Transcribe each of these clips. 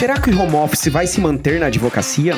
Será que o home office vai se manter na advocacia?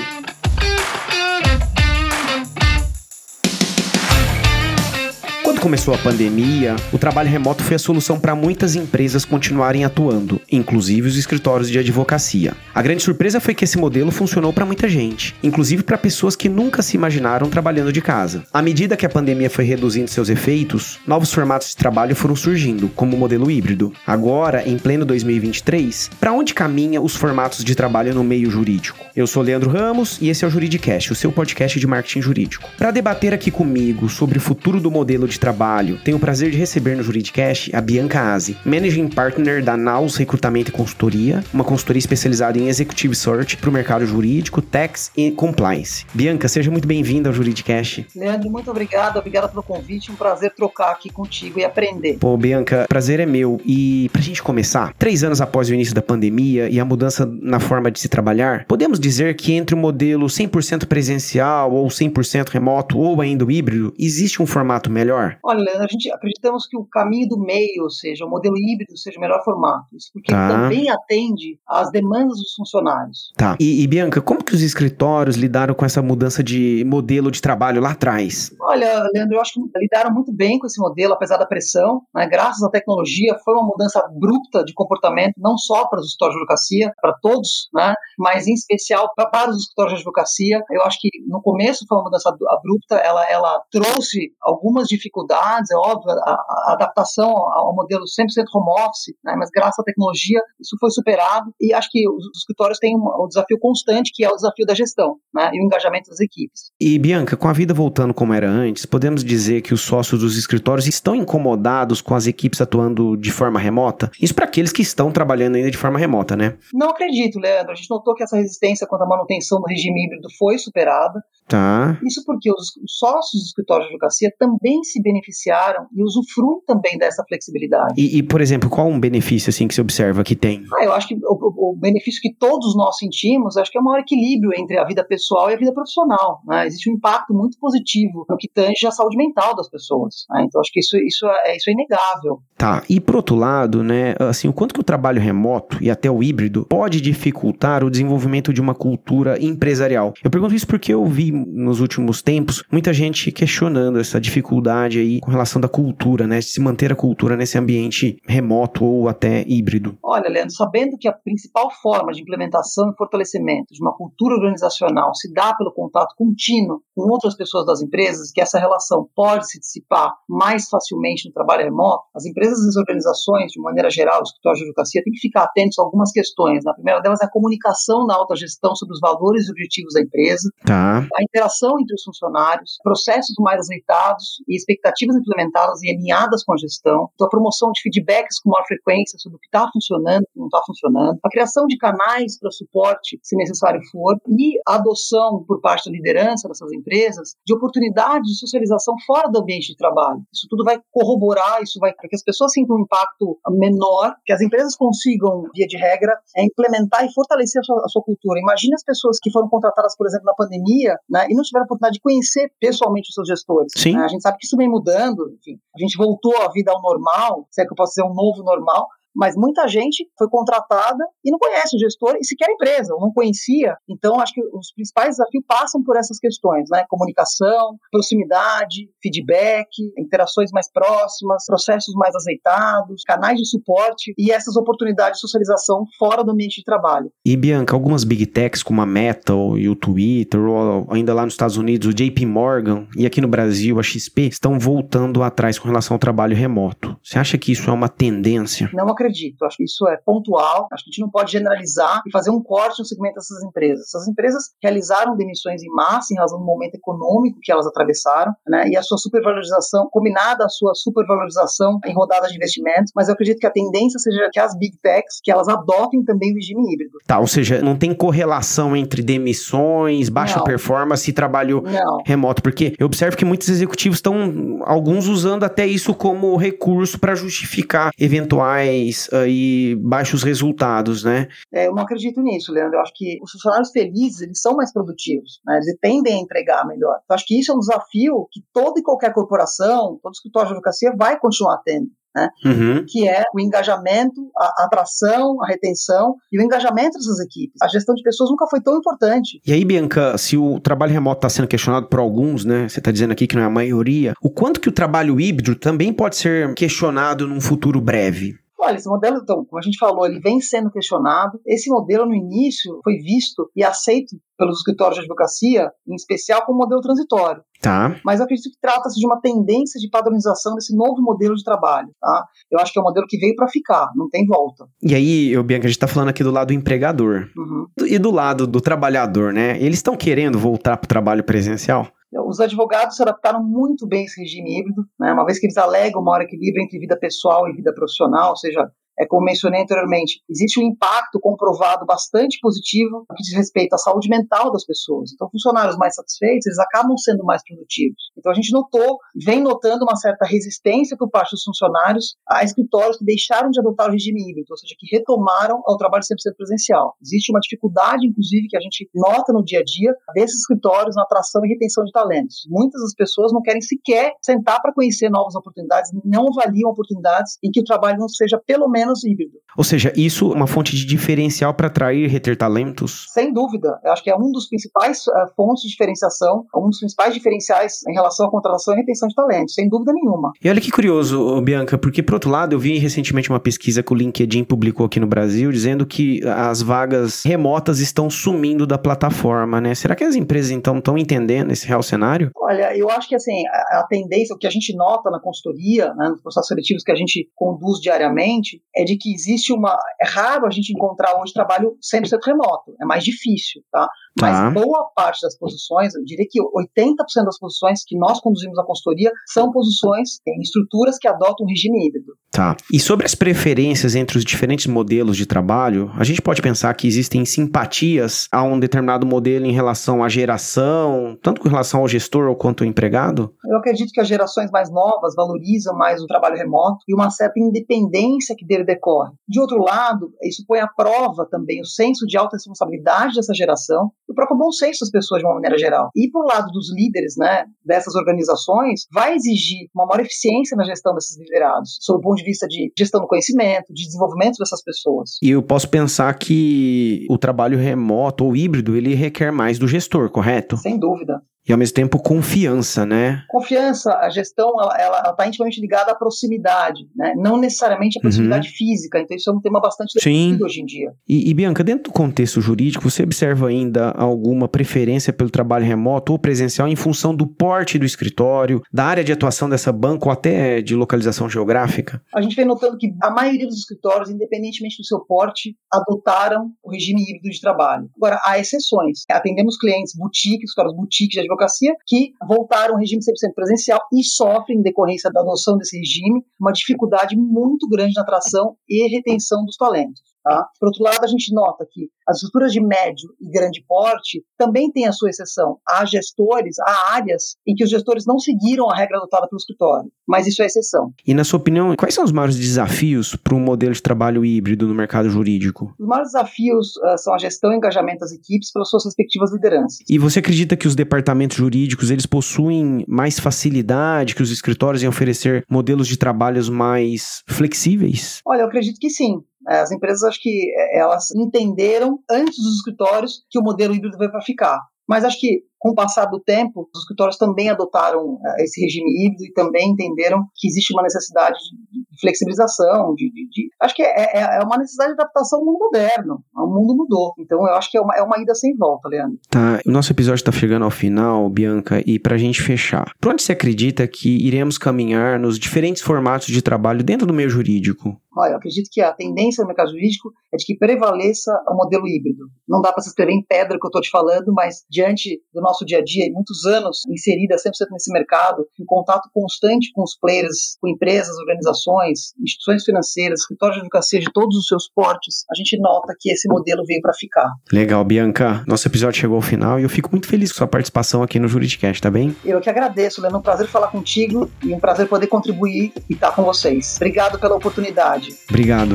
Começou a pandemia, o trabalho remoto foi a solução para muitas empresas continuarem atuando, inclusive os escritórios de advocacia. A grande surpresa foi que esse modelo funcionou para muita gente, inclusive para pessoas que nunca se imaginaram trabalhando de casa. À medida que a pandemia foi reduzindo seus efeitos, novos formatos de trabalho foram surgindo, como o modelo híbrido. Agora, em pleno 2023, para onde caminha os formatos de trabalho no meio jurídico? Eu sou Leandro Ramos e esse é o Juridicast, o seu podcast de marketing jurídico. Para debater aqui comigo sobre o futuro do modelo de trabalho trabalho, tenho o prazer de receber no Juridicast a Bianca Aze, Managing Partner da Naus Recrutamento e Consultoria, uma consultoria especializada em Executive Search para o mercado jurídico, tax e compliance. Bianca, seja muito bem-vinda ao Juridicast. Leandro, muito obrigada, obrigada pelo convite, um prazer trocar aqui contigo e aprender. Pô, Bianca, prazer é meu. E pra gente começar, três anos após o início da pandemia e a mudança na forma de se trabalhar, podemos dizer que entre o modelo 100% presencial ou 100% remoto ou ainda o híbrido, existe um formato melhor? Olha, a gente acreditamos que o caminho do meio, ou seja, o modelo híbrido, seja o melhor formato. Isso porque tá. também atende às demandas dos funcionários. Tá. E, e, Bianca, como que os escritórios lidaram com essa mudança de modelo de trabalho lá atrás? Olha, Leandro, eu acho que lidaram muito bem com esse modelo, apesar da pressão. Né? Graças à tecnologia, foi uma mudança abrupta de comportamento, não só para os escritórios de advocacia, para todos, né? mas em especial para, para os escritórios de advocacia. Eu acho que no começo foi uma mudança abrupta, ela, ela trouxe algumas dificuldades dificuldades, é óbvio, a, a adaptação ao modelo 100% home office, né, mas graças à tecnologia isso foi superado e acho que os, os escritórios têm um, um, desafio constante, que é o desafio da gestão né, e o engajamento das equipes. E Bianca, com a vida voltando como era antes, podemos dizer que os sócios dos escritórios estão incomodados com as equipes atuando de forma remota? Isso para aqueles que estão trabalhando ainda de forma remota, né? Não acredito, Leandro. A gente notou que essa resistência quanto à manutenção do regime híbrido foi superada. Tá. Isso porque os, os sócios dos escritórios de advocacia também se beneficiam beneficiaram e usufruem também dessa flexibilidade. E, e, por exemplo, qual um benefício assim que você observa que tem? Ah, eu acho que o, o, benefício que todos nós sentimos, acho que é o maior equilíbrio entre a vida pessoal e a vida profissional. Né? Existe um impacto muito positivo no que tange a saúde mental das pessoas. Né? Então, acho que isso, isso, é, isso é inegável. Tá. E por outro lado, né, assim, o quanto que o trabalho remoto e até o híbrido pode dificultar o desenvolvimento de uma cultura empresarial? Eu pergunto isso porque eu vi nos últimos tempos muita gente questionando essa dificuldade aí com relação da cultura, né? De se manter a cultura nesse ambiente remoto ou até híbrido. Olha, Leandro, sabendo que a principal forma de implementação e fortalecimento de uma cultura organizacional se dá pelo contato contínuo com outras pessoas das empresas, que essa relação pode se dissipar mais facilmente no trabalho remoto, as empresas e as organizações, de maneira geral, os escritórios de advocacia, têm que ficar atentos a algumas questões. A primeira delas é a comunicação na alta gestão sobre os valores e objetivos da empresa, tá. a interação entre os funcionários, processos mais azeitados e expectativas iniciativas implementadas e alinhadas com a gestão, então a promoção de feedbacks com maior frequência sobre o que está funcionando o que não está funcionando, a criação de canais para suporte, se necessário for, e a adoção por parte da liderança dessas empresas de oportunidades de socialização fora do ambiente de trabalho. Isso tudo vai corroborar, isso vai para que as pessoas sintam um impacto menor, que as empresas consigam, via de regra, é implementar e fortalecer a sua, a sua cultura. Imagine as pessoas que foram contratadas, por exemplo, na pandemia, né, e não tiveram a oportunidade de conhecer pessoalmente os seus gestores. Sim. Né? A gente sabe que isso vem mudando mudando, enfim, a gente voltou à vida ao normal, se é que eu posso dizer um novo normal, mas muita gente foi contratada e não conhece o gestor e sequer a empresa, ou não conhecia. Então, acho que os principais desafios passam por essas questões, né? Comunicação, proximidade, feedback, interações mais próximas, processos mais azeitados, canais de suporte e essas oportunidades de socialização fora do ambiente de trabalho. E, Bianca, algumas big techs como a Meta e o Twitter, ou ainda lá nos Estados Unidos, o JP Morgan e aqui no Brasil, a XP, estão voltando atrás com relação ao trabalho remoto. Você acha que isso é uma tendência? Não acredito. Acho que isso é pontual. Acho que a gente não pode generalizar e fazer um corte no segmento dessas empresas. Essas empresas realizaram demissões em massa em razão do momento econômico que elas atravessaram, né? E a sua supervalorização, combinada à sua supervalorização em rodadas de investimentos. Mas eu acredito que a tendência seja que as big techs, que elas adotem também o regime híbrido. Tá, ou seja, não tem correlação entre demissões, baixa não. performance e trabalho não. remoto, porque eu observo que muitos executivos estão, alguns usando até isso como recurso para justificar eventuais mais aí baixos resultados, né? É, eu não acredito nisso, Leandro. Eu acho que os funcionários felizes, eles são mais produtivos, né? Eles tendem a entregar melhor. Eu acho que isso é um desafio que toda e qualquer corporação, todo escritório de advocacia vai continuar tendo. né? Uhum. Que é o engajamento, a atração, a retenção e o engajamento dessas equipes. A gestão de pessoas nunca foi tão importante. E aí, Bianca, se o trabalho remoto está sendo questionado por alguns, né? Você está dizendo aqui que não é a maioria. O quanto que o trabalho híbrido também pode ser questionado num futuro breve? Olha, esse modelo, então, como a gente falou, ele vem sendo questionado. Esse modelo, no início, foi visto e aceito pelos escritórios de advocacia, em especial como modelo transitório. Tá. Mas eu acredito que trata-se de uma tendência de padronização desse novo modelo de trabalho. Tá? Eu acho que é um modelo que veio para ficar, não tem volta. E aí, eu, Bianca, a gente está falando aqui do lado do empregador. Uhum. E do lado do trabalhador, né? Eles estão querendo voltar para o trabalho presencial? Os advogados se adaptaram muito bem a esse regime híbrido, né? uma vez que eles alegam o maior equilíbrio entre vida pessoal e vida profissional, ou seja, é, como mencionei anteriormente, existe um impacto comprovado bastante positivo no que diz respeito à saúde mental das pessoas. Então, funcionários mais satisfeitos, eles acabam sendo mais produtivos. Então, a gente notou, vem notando uma certa resistência por parte dos funcionários a escritórios que deixaram de adotar o regime híbrido, ou seja, que retomaram ao trabalho 100% presencial. Existe uma dificuldade, inclusive, que a gente nota no dia a dia desses escritórios na atração e retenção de talentos. Muitas das pessoas não querem sequer sentar para conhecer novas oportunidades, não avaliam oportunidades em que o trabalho não seja pelo menos menos híbrido. Ou seja, isso é uma fonte de diferencial para atrair e reter talentos? Sem dúvida. Eu acho que é um dos principais uh, fontes de diferenciação, um dos principais diferenciais em relação à contratação e retenção de talentos, sem dúvida nenhuma. E olha que curioso, Bianca, porque por outro lado, eu vi recentemente uma pesquisa que o LinkedIn publicou aqui no Brasil, dizendo que as vagas remotas estão sumindo da plataforma, né? Será que as empresas então estão entendendo esse real cenário? Olha, eu acho que assim, a, a tendência, o que a gente nota na consultoria, né, nos processos seletivos que a gente conduz diariamente, é de que existe uma. É raro a gente encontrar hoje trabalho 100% remoto, é mais difícil, tá? Mas tá. boa parte das posições, eu diria que 80% das posições que nós conduzimos na consultoria são posições em estruturas que adotam um regime híbrido. Tá. E sobre as preferências entre os diferentes modelos de trabalho, a gente pode pensar que existem simpatias a um determinado modelo em relação à geração, tanto com relação ao gestor quanto ao empregado? Eu acredito que as gerações mais novas valorizam mais o trabalho remoto e uma certa independência que dele decorre. De outro lado, isso põe à prova também o senso de alta responsabilidade dessa geração, o próprio bom senso das pessoas de uma maneira geral. E por lado dos líderes, né, dessas organizações, vai exigir uma maior eficiência na gestão desses liderados, sob o ponto de vista de gestão do conhecimento, de desenvolvimento dessas pessoas. E eu posso pensar que o trabalho remoto ou híbrido, ele requer mais do gestor, correto? Sem dúvida e ao mesmo tempo confiança, né? Confiança, a gestão ela está intimamente ligada à proximidade, né? Não necessariamente à uhum. proximidade uhum. física. Então isso é um tema bastante definido hoje em dia. E, e, Bianca, dentro do contexto jurídico, você observa ainda alguma preferência pelo trabalho remoto ou presencial em função do porte do escritório, da área de atuação dessa banca ou até de localização geográfica? A gente vem notando que a maioria dos escritórios, independentemente do seu porte, adotaram o regime híbrido de trabalho. Agora há exceções. Atendemos clientes boutique, escritórios boutique de advocacia que voltaram ao regime 100% presencial e sofrem, em decorrência da adoção desse regime, uma dificuldade muito grande na atração e retenção dos talentos. Tá? Por outro lado, a gente nota que as estruturas de médio e grande porte também têm a sua exceção. Há gestores, há áreas em que os gestores não seguiram a regra adotada pelo escritório, mas isso é exceção. E na sua opinião, quais são os maiores desafios para um modelo de trabalho híbrido no mercado jurídico? Os maiores desafios uh, são a gestão e engajamento das equipes pelas suas respectivas lideranças. E você acredita que os departamentos jurídicos eles possuem mais facilidade que os escritórios em oferecer modelos de trabalhos mais flexíveis? Olha, eu acredito que sim. As empresas acho que é, elas entenderam antes dos escritórios que o modelo híbrido veio para ficar. Mas acho que com o passar do tempo, os escritórios também adotaram é, esse regime híbrido e também entenderam que existe uma necessidade de flexibilização, de, de, de acho que é, é, é, uma necessidade de adaptação ao mundo moderno. O mundo mudou. Então eu acho que é uma, é uma ida sem volta, Leandro. Tá, o nosso episódio está chegando ao final, Bianca, e para a gente fechar, por onde você acredita que iremos caminhar nos diferentes formatos de trabalho dentro do meio jurídico? Olha, eu acredito que a tendência no mercado jurídico é de que prevaleça o modelo híbrido. Não dá para se escrever em pedra o que eu estou te falando, mas diante do nosso dia a dia, e muitos anos inserida 100% nesse mercado, em contato constante com os players, com empresas, organizações, instituições financeiras, escritórios de advocacia de todos os seus portes, a gente nota que esse modelo veio para ficar. Legal, Bianca. Nosso episódio chegou ao final e eu fico muito feliz com sua participação aqui no Juridicast, tá bem? Eu que agradeço, Leandro. É um prazer falar contigo e um prazer poder contribuir e estar com vocês. Obrigado pela oportunidade. Obrigado.